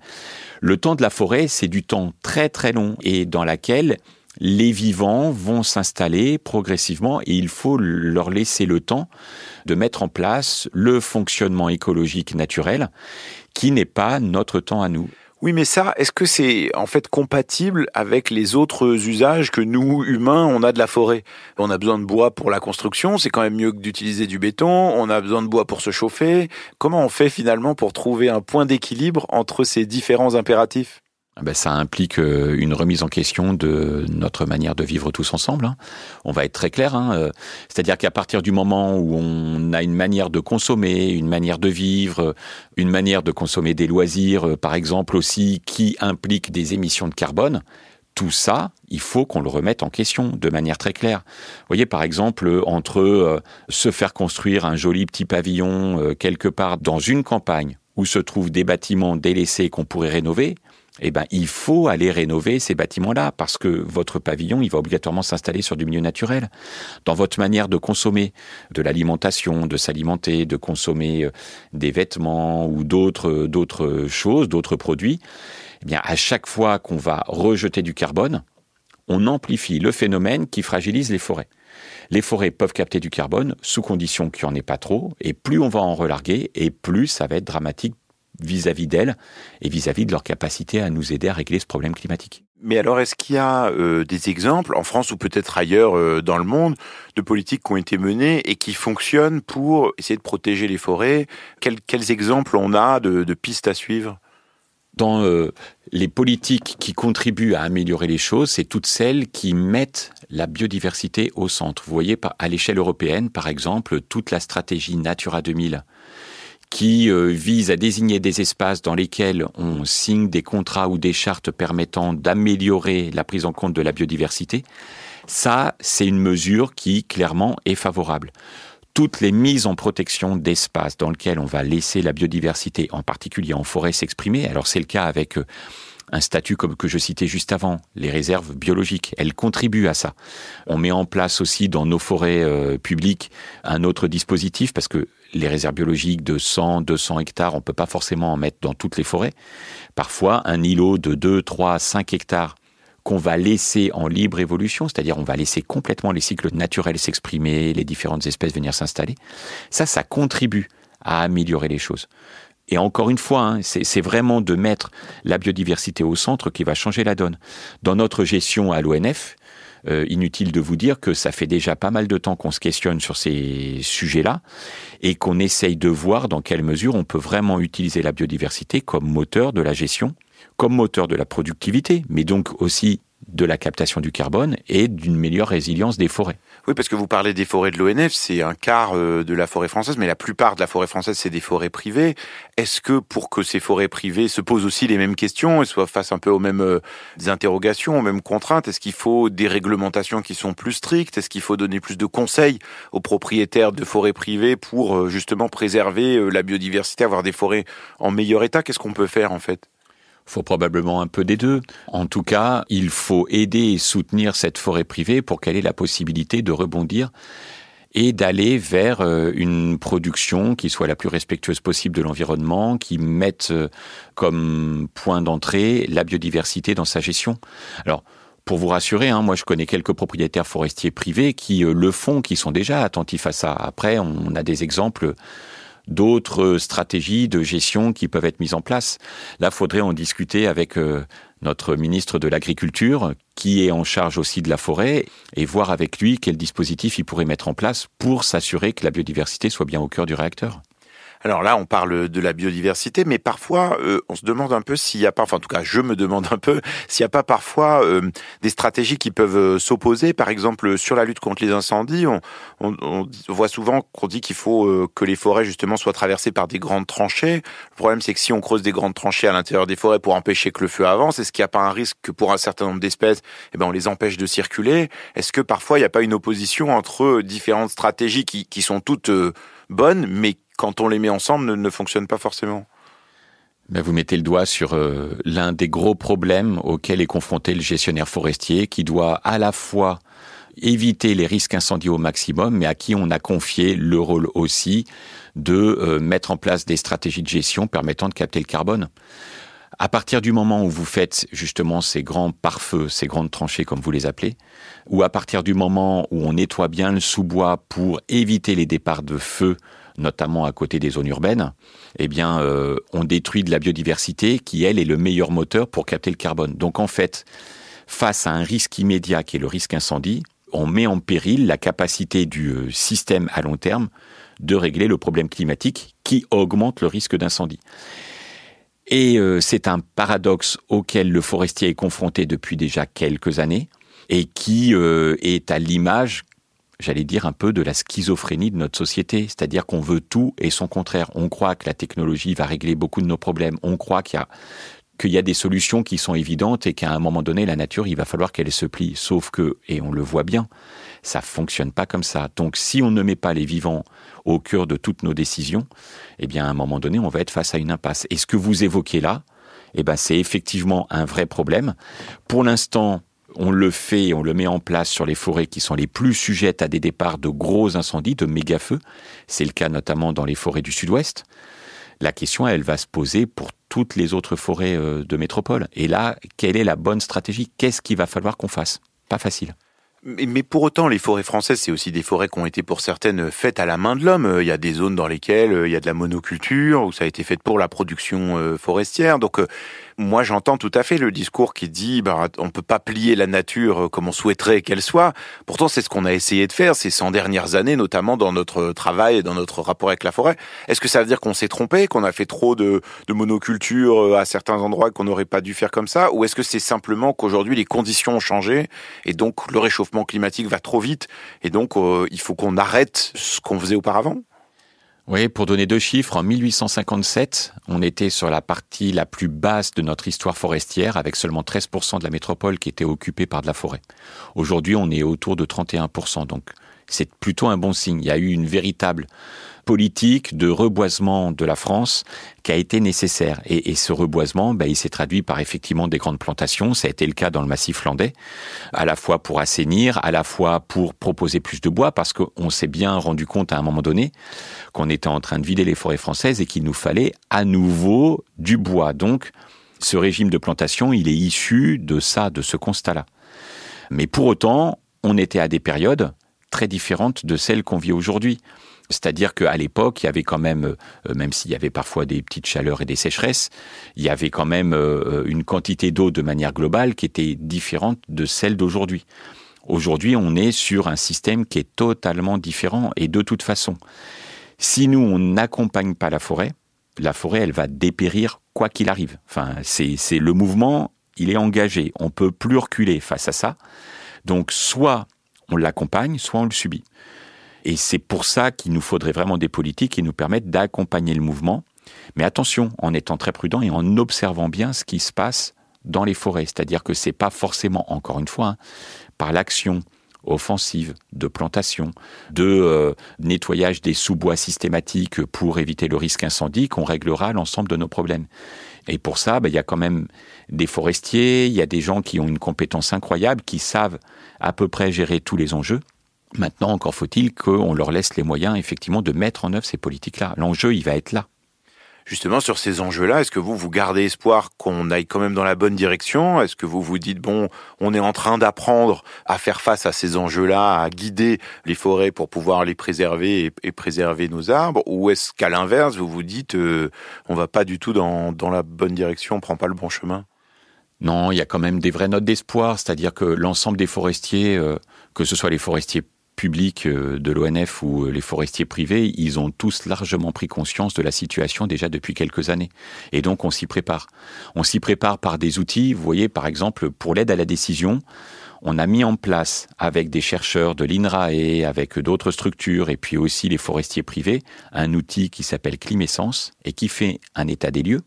Speaker 2: Le temps de la forêt, c'est du temps très très long et dans laquelle les vivants vont s'installer progressivement et il faut leur laisser le temps de mettre en place le fonctionnement écologique naturel qui n'est pas notre temps à nous.
Speaker 1: Oui, mais ça, est-ce que c'est en fait compatible avec les autres usages que nous, humains, on a de la forêt? On a besoin de bois pour la construction, c'est quand même mieux que d'utiliser du béton, on a besoin de bois pour se chauffer. Comment on fait finalement pour trouver un point d'équilibre entre ces différents impératifs?
Speaker 2: Ben, ça implique euh, une remise en question de notre manière de vivre tous ensemble. Hein. On va être très clair, hein, euh, c'est-à-dire qu'à partir du moment où on a une manière de consommer, une manière de vivre, une manière de consommer des loisirs, euh, par exemple aussi, qui implique des émissions de carbone, tout ça, il faut qu'on le remette en question de manière très claire. Vous voyez, par exemple, entre se faire construire un joli petit pavillon quelque part dans une campagne où se trouvent des bâtiments délaissés qu'on pourrait rénover, eh ben, il faut aller rénover ces bâtiments-là parce que votre pavillon, il va obligatoirement s'installer sur du milieu naturel. Dans votre manière de consommer de l'alimentation, de s'alimenter, de consommer euh, des vêtements ou d'autres, d'autres choses, d'autres produits, eh bien, à chaque fois qu'on va rejeter du carbone, on amplifie le phénomène qui fragilise les forêts. Les forêts peuvent capter du carbone sous condition qu'il n'y en ait pas trop, et plus on va en relarguer, et plus ça va être dramatique vis-à-vis d'elles et vis-à-vis de leur capacité à nous aider à régler ce problème climatique.
Speaker 1: Mais alors, est-ce qu'il y a euh, des exemples, en France ou peut-être ailleurs euh, dans le monde, de politiques qui ont été menées et qui fonctionnent pour essayer de protéger les forêts? Quels, quels, exemples on a de, de pistes à suivre?
Speaker 2: Dans euh, les politiques qui contribuent à améliorer les choses, c'est toutes celles qui mettent la biodiversité au centre. Vous voyez, à l'échelle européenne, par exemple, toute la stratégie Natura 2000 qui euh, vise à désigner des espaces dans lesquels on signe des contrats ou des chartes permettant d'améliorer la prise en compte de la biodiversité, ça, c'est une mesure qui, clairement, est favorable. Toutes les mises en protection d'espaces dans lesquels on va laisser la biodiversité, en particulier en forêt, s'exprimer, alors c'est le cas avec euh, un statut comme que je citais juste avant, les réserves biologiques, elles contribuent à ça. On met en place aussi dans nos forêts euh, publiques un autre dispositif parce que les réserves biologiques de 100, 200 hectares, on peut pas forcément en mettre dans toutes les forêts. Parfois, un îlot de 2, 3, 5 hectares qu'on va laisser en libre évolution, c'est-à-dire on va laisser complètement les cycles naturels s'exprimer, les différentes espèces venir s'installer. Ça, ça contribue à améliorer les choses. Et encore une fois, hein, c'est vraiment de mettre la biodiversité au centre qui va changer la donne. Dans notre gestion à l'ONF, euh, inutile de vous dire que ça fait déjà pas mal de temps qu'on se questionne sur ces sujets-là et qu'on essaye de voir dans quelle mesure on peut vraiment utiliser la biodiversité comme moteur de la gestion, comme moteur de la productivité, mais donc aussi de la captation du carbone et d'une meilleure résilience des forêts.
Speaker 1: Oui, parce que vous parlez des forêts de l'ONF, c'est un quart euh, de la forêt française, mais la plupart de la forêt française, c'est des forêts privées. Est-ce que pour que ces forêts privées se posent aussi les mêmes questions et soient face un peu aux mêmes euh, interrogations, aux mêmes contraintes, est-ce qu'il faut des réglementations qui sont plus strictes Est-ce qu'il faut donner plus de conseils aux propriétaires de forêts privées pour euh, justement préserver la biodiversité, avoir des forêts en meilleur état? Qu'est-ce qu'on peut faire en fait?
Speaker 2: Faut probablement un peu des deux. En tout cas, il faut aider et soutenir cette forêt privée pour qu'elle ait la possibilité de rebondir et d'aller vers euh, une production qui soit la plus respectueuse possible de l'environnement, qui mette euh, comme point d'entrée la biodiversité dans sa gestion. Alors, pour vous rassurer, hein, moi je connais quelques propriétaires forestiers privés qui euh, le font, qui sont déjà attentifs à ça. Après, on a des exemples d'autres stratégies de gestion qui peuvent être mises en place. Là, faudrait en discuter avec notre ministre de l'Agriculture, qui est en charge aussi de la forêt, et voir avec lui quel dispositif il pourrait mettre en place pour s'assurer que la biodiversité soit bien au cœur du réacteur.
Speaker 1: Alors là, on parle de la biodiversité, mais parfois, euh, on se demande un peu s'il n'y a pas, enfin en tout cas, je me demande un peu s'il n'y a pas parfois euh, des stratégies qui peuvent euh, s'opposer. Par exemple, sur la lutte contre les incendies, on, on, on voit souvent qu'on dit qu'il faut que les forêts justement soient traversées par des grandes tranchées. Le problème, c'est que si on creuse des grandes tranchées à l'intérieur des forêts pour empêcher que le feu avance, est-ce qu'il n'y a pas un risque que pour un certain nombre d'espèces, eh ben, on les empêche de circuler? Est-ce que parfois il n'y a pas une opposition entre différentes stratégies qui, qui sont toutes bonnes, mais quand on les met ensemble, ne, ne fonctionnent pas forcément.
Speaker 2: Vous mettez le doigt sur euh, l'un des gros problèmes auxquels est confronté le gestionnaire forestier, qui doit à la fois éviter les risques incendies au maximum, mais à qui on a confié le rôle aussi de euh, mettre en place des stratégies de gestion permettant de capter le carbone. À partir du moment où vous faites justement ces grands pare-feux, ces grandes tranchées comme vous les appelez, ou à partir du moment où on nettoie bien le sous-bois pour éviter les départs de feu notamment à côté des zones urbaines, eh euh, on détruit de la biodiversité qui, elle, est le meilleur moteur pour capter le carbone. Donc, en fait, face à un risque immédiat qui est le risque incendie, on met en péril la capacité du euh, système à long terme de régler le problème climatique qui augmente le risque d'incendie. Et euh, c'est un paradoxe auquel le forestier est confronté depuis déjà quelques années et qui est à l'image j'allais dire, un peu de la schizophrénie de notre société. C'est-à-dire qu'on veut tout et son contraire. On croit que la technologie va régler beaucoup de nos problèmes. On croit qu'il y a qu'il y a des solutions qui sont évidentes et qu'à un moment donné, la nature, il va falloir qu'elle se plie. Sauf que, et on le voit bien, ça fonctionne pas comme ça. Donc, si on ne met pas les vivants au cœur de toutes nos décisions, eh bien, à un moment donné, on va être face à une impasse. Et ce que vous évoquez là, eh ben, c'est effectivement un vrai problème. Pour l'instant, on le fait, on le met en place sur les forêts qui sont les plus sujettes à des départs de gros incendies, de méga-feux. C'est le cas notamment dans les forêts du sud-ouest. La question, elle va se poser pour toutes les autres forêts euh, de métropole. Et là, quelle est la bonne stratégie? Qu'est-ce qu'il va falloir qu'on fasse? Pas facile.
Speaker 1: Mais pour autant, les forêts françaises, c'est aussi des forêts qui ont été pour certaines faites à la main de l'homme. Il y a des zones dans lesquelles euh, il y a de la monoculture, où ça a été fait pour la production euh, forestière. Donc moi j'entends tout à fait le discours qui dit bah, on peut pas plier la nature euh, comme on souhaiterait qu'elle soit. Pourtant c'est ce qu'on a essayé de faire ces 100 dernières années, notamment dans notre travail et dans notre rapport avec la forêt. Est-ce que ça veut dire qu'on s'est trompé, qu'on a fait trop de, monoculture euh, à certains endroits qu'on n'aurait pas dû faire comme ça? Ou est-ce que c'est simplement qu'aujourd'hui les conditions ont changé et donc le réchauffement climatique va trop vite et donc euh, il faut qu'on arrête ce qu'on faisait auparavant?
Speaker 2: Oui, pour donner deux chiffres, en 1857, on était sur la partie la plus basse de notre histoire forestière, avec seulement 13% de la métropole qui était occupée par de la forêt. Aujourd'hui, on est autour de 31%, donc c'est plutôt un bon signe. Il y a eu une véritable politique de reboisement de la France qui a été nécessaire. Et, ce reboisement, ben, il s'est traduit par effectivement des grandes plantations. Ça a été le cas dans le massif landais, à la fois pour assainir, à la fois pour proposer plus de bois, parce qu'on s'est bien rendu compte à un moment donné qu'on était en train de vider les forêts françaises et qu'il nous fallait à nouveau du bois. Donc, ce régime de plantation, il est issu de ça, de ce constat-là. Mais pour autant, on était à des périodes très différentes de celles qu'on vit aujourd'hui. C'est-à-dire qu'à l'époque, il y avait quand même, euh, même s'il y avait parfois des petites chaleurs et des sécheresses, il y avait quand même euh, une quantité d'eau de manière globale qui était différente de celle d'aujourd'hui. Aujourd'hui, on est sur un système qui est totalement différent et de toute façon, si nous, on n'accompagne pas la forêt, la forêt, elle va dépérir quoi qu'il arrive. Enfin, c'est le mouvement, il est engagé. On peut plus reculer face à ça. Donc, soit on l'accompagne, soit on le subit. Et c'est pour ça qu'il nous faudrait vraiment des politiques qui nous permettent d'accompagner le mouvement. Mais attention, en étant très prudent et en observant bien ce qui se passe dans les forêts. C'est-à-dire que c'est pas forcément, encore une fois, hein, par l'action offensive de plantation, de euh, nettoyage des sous-bois systématiques pour éviter le risque incendie qu'on réglera l'ensemble de nos problèmes. Et pour ça, ben, il y a quand même des forestiers, il y a des gens qui ont une compétence incroyable, qui savent à peu près gérer tous les enjeux. Maintenant, encore faut-il qu'on leur laisse les moyens, effectivement, de mettre en œuvre ces politiques-là. L'enjeu, il va être là.
Speaker 1: Justement, sur ces enjeux-là, est-ce que vous, vous gardez espoir qu'on aille quand même dans la bonne direction? Est-ce que vous vous dites, bon, on est en train d'apprendre à faire face à ces enjeux-là, à guider les forêts pour pouvoir les préserver et, préserver nos arbres? Ou est-ce qu'à l'inverse, vous vous dites, euh, on va pas du tout dans, dans la bonne direction, on prend pas le bon chemin?
Speaker 2: Non, il y a quand même des vraies notes d'espoir, c'est-à-dire que l'ensemble des forestiers, euh, que ce soit les forestiers publics euh, de l'ONF ou euh, les forestiers privés, ils ont tous largement pris conscience de la situation déjà depuis quelques années. Et donc on s'y prépare. On s'y prépare par des outils, vous voyez par exemple pour l'aide à la décision, on a mis en place avec des chercheurs de l'INRAE, avec d'autres structures et puis aussi les forestiers privés, un outil qui s'appelle Climessence et qui fait un état des lieux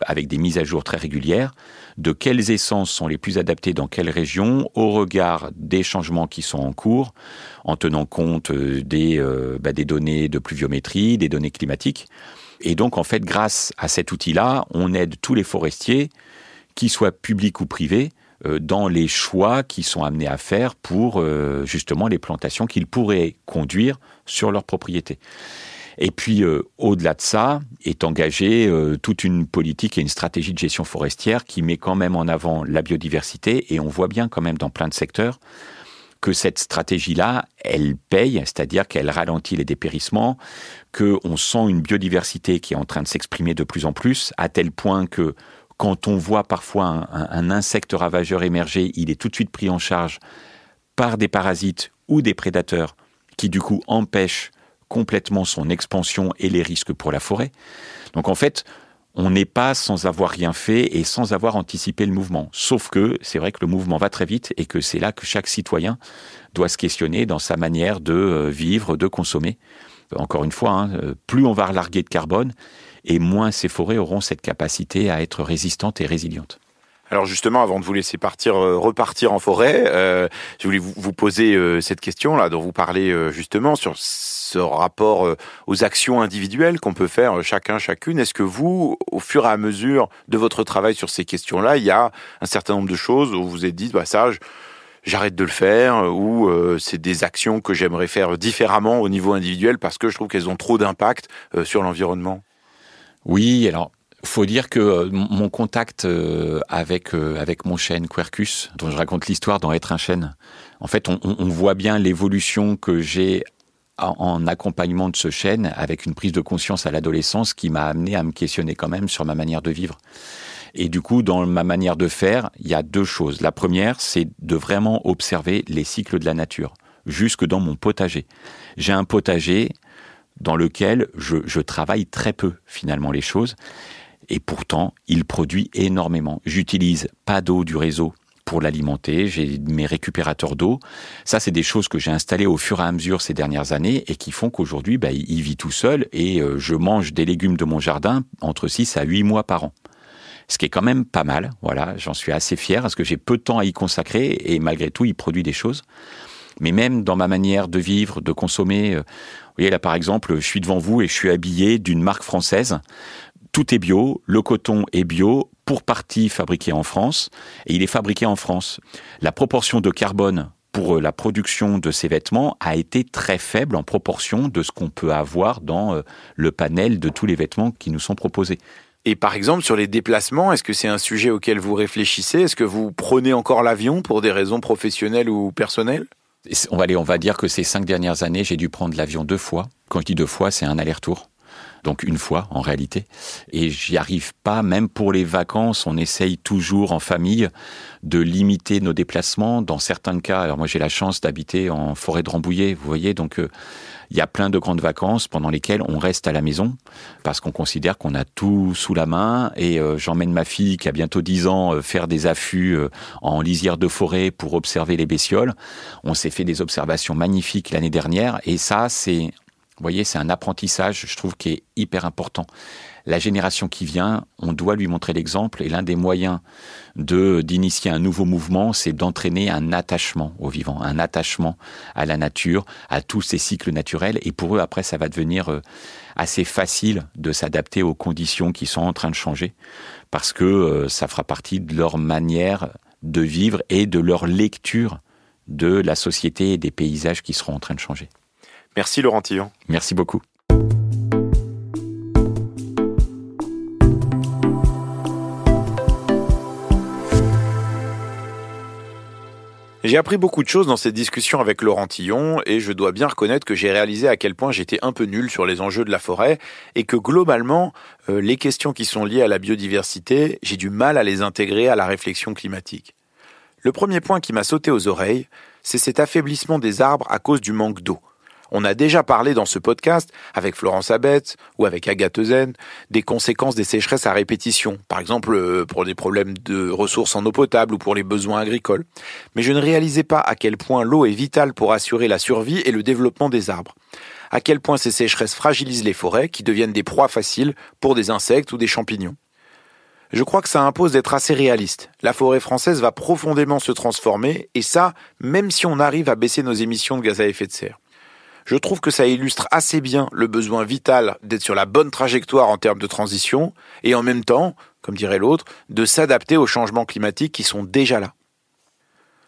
Speaker 2: avec des mises à jour très régulières de quelles essences sont les plus adaptées dans quelle région au regard des changements qui sont en cours, en tenant compte euh, des, euh, bah, des données de pluviométrie, des données climatiques. Et donc, en fait, grâce à cet outil-là, on aide tous les forestiers, qu'ils soient publics ou privés, euh, dans les choix qu'ils sont amenés à faire pour justement les plantations qu'ils pourraient conduire sur leur propriété. Et puis, euh, au-delà de ça, est engagée euh, toute une politique et une stratégie de gestion forestière qui met quand même en avant la biodiversité. Et on voit bien quand même dans plein de secteurs que cette stratégie-là, elle paye, c'est-à-dire qu'elle ralentit les dépérissements, qu'on sent une biodiversité qui est en train de s'exprimer de plus en plus, à tel point que quand on voit parfois un, un insecte ravageur émerger, il est tout de suite pris en charge par des parasites ou des prédateurs qui du coup empêchent complètement son expansion et les risques pour la forêt. Donc en fait, on n'est pas sans avoir rien fait et sans avoir anticipé le mouvement. Sauf que c'est vrai que le mouvement va très vite et que c'est là que chaque citoyen doit se questionner dans sa manière de euh, vivre, de consommer. Encore une fois, hein, euh, plus on va relarguer de carbone et moins ces forêts auront cette capacité à être résistantes et résilientes.
Speaker 1: Alors justement, avant de vous laisser partir, euh, repartir en forêt, je voulais vous, poser cette question là dont vous parlez justement sur ce rapport euh, aux actions individuelles qu'on peut faire euh, chacun, chacune. Est-ce que vous, au fur et à mesure de votre travail sur ces questions-là, il y a un certain nombre de choses où vous vous êtes dit, bah ça, j'arrête de le faire, euh, ou c'est des actions que j'aimerais faire différemment au niveau individuel parce que je trouve qu'elles ont trop d'impact sur l'environnement?
Speaker 2: Oui, alors faut dire que mon contact avec avec mon chêne Quercus, dont je raconte l'histoire dans Être un chêne, en fait, on, on voit bien l'évolution que j'ai en accompagnement de ce chêne, avec une prise de conscience à l'adolescence qui m'a amené à me questionner quand même sur ma manière de vivre. Et du coup, dans ma manière de faire, il y a deux choses. La première, c'est de vraiment observer les cycles de la nature, jusque dans mon potager. J'ai un potager dans lequel je, je travaille très peu finalement les choses, et pourtant, il produit énormément. J'utilise pas d'eau du réseau pour l'alimenter, j'ai mes récupérateurs d'eau. Ça, c'est des choses que j'ai installées au fur et à mesure ces dernières années et qui font qu'aujourd'hui, bah, il vit tout seul et euh, je mange des légumes de mon jardin entre 6 à 8 mois par an. Ce qui est quand même pas mal, voilà, j'en suis assez fier parce que j'ai peu de temps à y consacrer et malgré tout, il produit des choses. Mais même dans ma manière de vivre, de consommer, euh, vous voyez là par exemple, je suis devant vous et je suis habillé d'une marque française tout est bio, le coton est bio, pour partie fabriqué en France, et il est fabriqué en France. La proportion de carbone pour euh, la production de ces vêtements a été très faible en proportion de ce qu'on peut avoir dans euh, le panel de tous les vêtements qui nous sont proposés.
Speaker 1: Et par exemple, sur les déplacements, est-ce que c'est un sujet auquel vous réfléchissez? Est-ce que vous prenez encore l'avion pour des raisons professionnelles ou personnelles?
Speaker 2: On va, aller, on va dire que ces cinq dernières années, j'ai dû prendre l'avion deux fois. Quand je dis deux fois, c'est un aller-retour donc une fois en réalité. Et j'y arrive pas, même pour les vacances, on essaye toujours en famille de limiter nos déplacements. Dans certains cas, alors moi j'ai la chance d'habiter en forêt de Rambouillet, vous voyez, donc euh, il y a plein de grandes vacances pendant lesquelles on reste à la maison parce qu'on considère qu'on a tout sous la main et euh, j'emmène ma fille qui a bientôt 10 ans euh, faire des affûts en lisière de forêt pour observer les bestioles. On s'est fait des observations magnifiques l'année dernière et ça c'est vous voyez, c'est un apprentissage, je trouve, qui est hyper important. La génération qui vient, on doit lui montrer l'exemple, et l'un des moyens d'initier un nouveau mouvement, c'est d'entraîner un attachement au vivant, un attachement à la nature, à tous ces cycles naturels, et pour eux, après, ça va devenir euh, assez facile de s'adapter aux conditions qui sont en train de changer, parce que euh, ça fera partie de leur manière de vivre et de leur lecture de la société et des paysages qui seront en train de changer.
Speaker 1: Merci Laurent Tillon.
Speaker 2: Merci beaucoup.
Speaker 1: J'ai appris beaucoup de choses dans cette discussion avec Laurent Tillon et je dois bien reconnaître que j'ai réalisé à quel point j'étais un peu nul sur les enjeux de la forêt et que globalement, euh, les questions qui sont liées à la biodiversité, j'ai du mal à les intégrer à la réflexion climatique. Le premier point qui m'a sauté aux oreilles, c'est cet affaiblissement des arbres à cause du manque d'eau. On a déjà parlé dans ce podcast, avec Florence Abetz ou avec Agathe Zen, des conséquences des sécheresses à répétition, par exemple euh, pour des problèmes de ressources en eau potable ou pour les besoins agricoles. Mais je ne réalisais pas à quel point l'eau est vitale pour assurer la survie et le développement des arbres. À quel point ces sécheresses fragilisent les forêts qui deviennent des proies faciles pour des insectes ou des champignons. Je crois que ça impose d'être assez réaliste. La forêt française va profondément se transformer, et ça, même si on arrive à baisser nos émissions de gaz à effet de serre. Je trouve que ça illustre assez bien le besoin vital d'être sur la bonne trajectoire en termes de transition et en même temps, comme dirait l'autre, de s'adapter aux changements climatiques qui sont déjà là.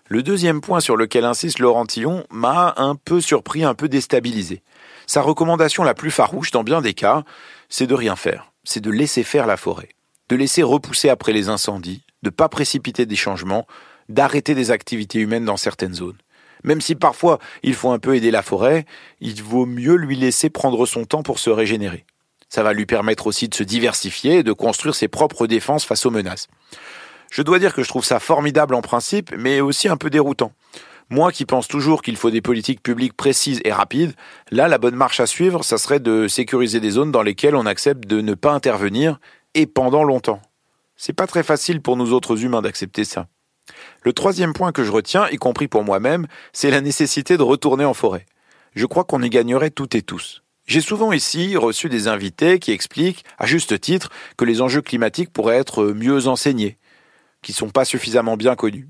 Speaker 1: Le deuxième point sur lequel insiste Laurent Tillon m'a un peu surpris, un peu déstabilisé. Sa recommandation la plus farouche dans bien des cas, c'est de rien faire, c'est de laisser faire la forêt, de laisser repousser après les incendies, de ne pas précipiter des changements, d'arrêter des activités humaines dans certaines zones. Même si parfois il faut un peu aider la forêt, il vaut mieux lui laisser prendre son temps pour se régénérer. Ça va lui permettre aussi de se diversifier et de construire ses propres défenses face aux menaces. Je dois dire que je trouve ça formidable en principe, mais aussi un peu déroutant. Moi qui pense toujours qu'il faut des politiques publiques précises et rapides, là la bonne marche à suivre, ça serait de sécuriser des zones dans lesquelles on accepte de ne pas intervenir et pendant longtemps. C'est pas très facile pour nous autres humains d'accepter ça. Le troisième point que je retiens, y compris pour moi-même, c'est la nécessité de retourner en forêt. Je crois qu'on y gagnerait toutes et tous. J'ai souvent ici reçu des invités qui expliquent, à juste titre, que les enjeux climatiques pourraient être mieux enseignés, qui ne sont pas suffisamment bien connus.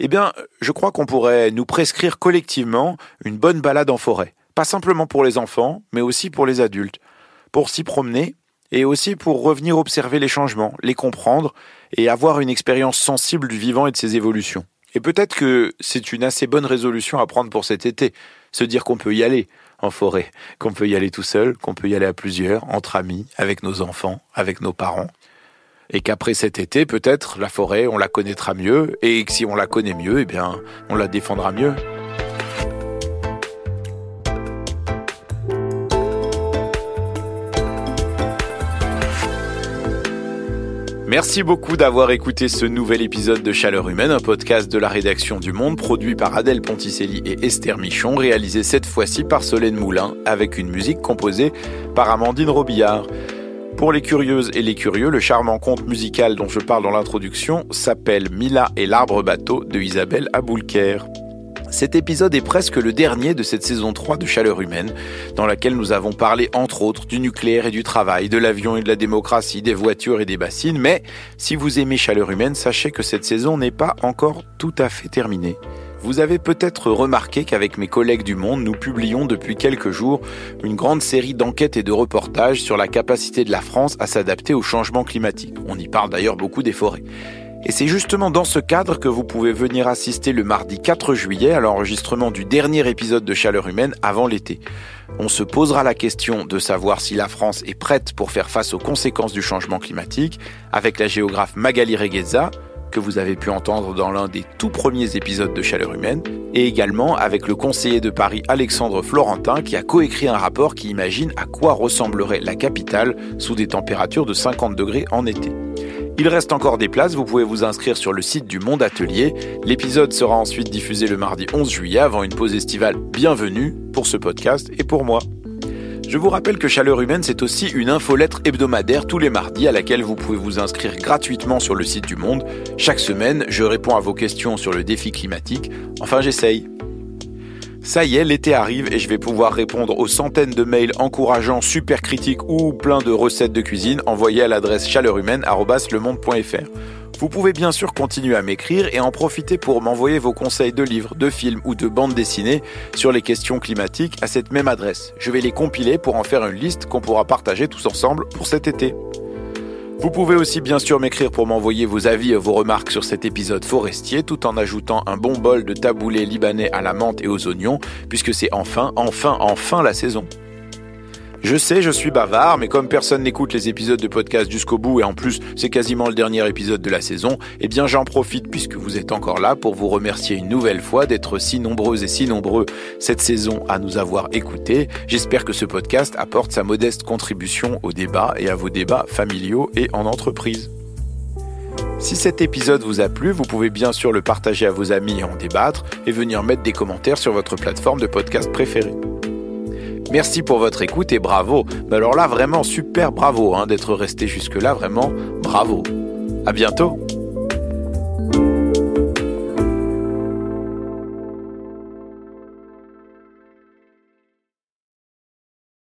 Speaker 1: Eh bien, je crois qu'on pourrait nous prescrire collectivement une bonne balade en forêt, pas simplement pour les enfants, mais aussi pour les adultes, pour s'y promener et aussi pour revenir observer les changements, les comprendre et avoir une expérience sensible du vivant et de ses évolutions. Et peut-être que c'est une assez bonne résolution à prendre pour cet été, se dire qu'on peut y aller en forêt, qu'on peut y aller tout seul, qu'on peut y aller à plusieurs, entre amis, avec nos enfants, avec nos parents. Et qu'après cet été, peut-être, la forêt, on la connaîtra mieux, et que si on la connaît mieux, eh bien, on la défendra mieux. Merci beaucoup d'avoir écouté ce nouvel épisode de Chaleur Humaine, un podcast de la rédaction du Monde, produit par Adèle Ponticelli et Esther Michon, réalisé cette fois-ci par Solène Moulin, avec une musique composée par Amandine Robillard. Pour les curieuses et les curieux, le charmant conte musical dont je parle dans l'introduction s'appelle Mila et l'arbre bateau de Isabelle Aboulker. Cet épisode est presque le dernier de cette saison 3 de Chaleur humaine, dans laquelle nous avons parlé entre autres du nucléaire et du travail, de l'avion et de la démocratie, des voitures et des bassines, mais si vous aimez Chaleur humaine, sachez que cette saison n'est pas encore tout à fait terminée. Vous avez peut-être remarqué qu'avec mes collègues du Monde, nous publions depuis quelques jours une grande série d'enquêtes et de reportages sur la capacité de la France à s'adapter au changement climatique. On y parle d'ailleurs beaucoup des forêts. Et c'est justement dans ce cadre que vous pouvez venir assister le mardi 4 juillet à l'enregistrement du dernier épisode de Chaleur humaine avant l'été. On se posera la question de savoir si la France est prête pour faire face aux conséquences du changement climatique avec la géographe Magali Regueza, que vous avez pu entendre dans l'un des tout premiers épisodes de Chaleur humaine, et également avec le conseiller de Paris Alexandre Florentin qui a coécrit un rapport qui imagine à quoi ressemblerait la capitale sous des températures de 50 degrés en été. Il reste encore des places, vous pouvez vous inscrire sur le site du Monde Atelier. L'épisode sera ensuite diffusé le mardi 11 juillet avant une pause estivale bienvenue pour ce podcast et pour moi. Je vous rappelle que Chaleur Humaine, c'est aussi une infolettre hebdomadaire tous les mardis à laquelle vous pouvez vous inscrire gratuitement sur le site du Monde. Chaque semaine, je réponds à vos questions sur le défi climatique. Enfin, j'essaye. Ça y est, l'été arrive et je vais pouvoir répondre aux centaines de mails encourageants, super critiques ou plein de recettes de cuisine envoyés à l'adresse chaleurhumaine.lemonde.fr. Vous pouvez bien sûr continuer à m'écrire et en profiter pour m'envoyer vos conseils de livres, de films ou de bandes dessinées sur les questions climatiques à cette même adresse. Je vais les compiler pour en faire une liste qu'on pourra partager tous ensemble pour cet été. Vous pouvez aussi bien sûr m'écrire pour m'envoyer vos avis et vos remarques sur cet épisode forestier tout en ajoutant un bon bol de taboulé libanais à la menthe et aux oignons puisque c'est enfin, enfin, enfin la saison. Je sais, je suis bavard, mais comme personne n'écoute les épisodes de podcast jusqu'au bout et en plus c'est quasiment le dernier épisode de la saison, eh bien j'en profite puisque vous êtes encore là pour vous remercier une nouvelle fois d'être si nombreuses et si nombreux cette saison à nous avoir écoutés. J'espère que ce podcast apporte sa modeste contribution au débat et à vos débats familiaux et en entreprise. Si cet épisode vous a plu, vous pouvez bien sûr le partager à vos amis et en débattre et venir mettre des commentaires sur votre plateforme de podcast préférée. Merci pour votre écoute et bravo. Mais alors là, vraiment super bravo hein, d'être resté jusque-là, vraiment bravo. À bientôt.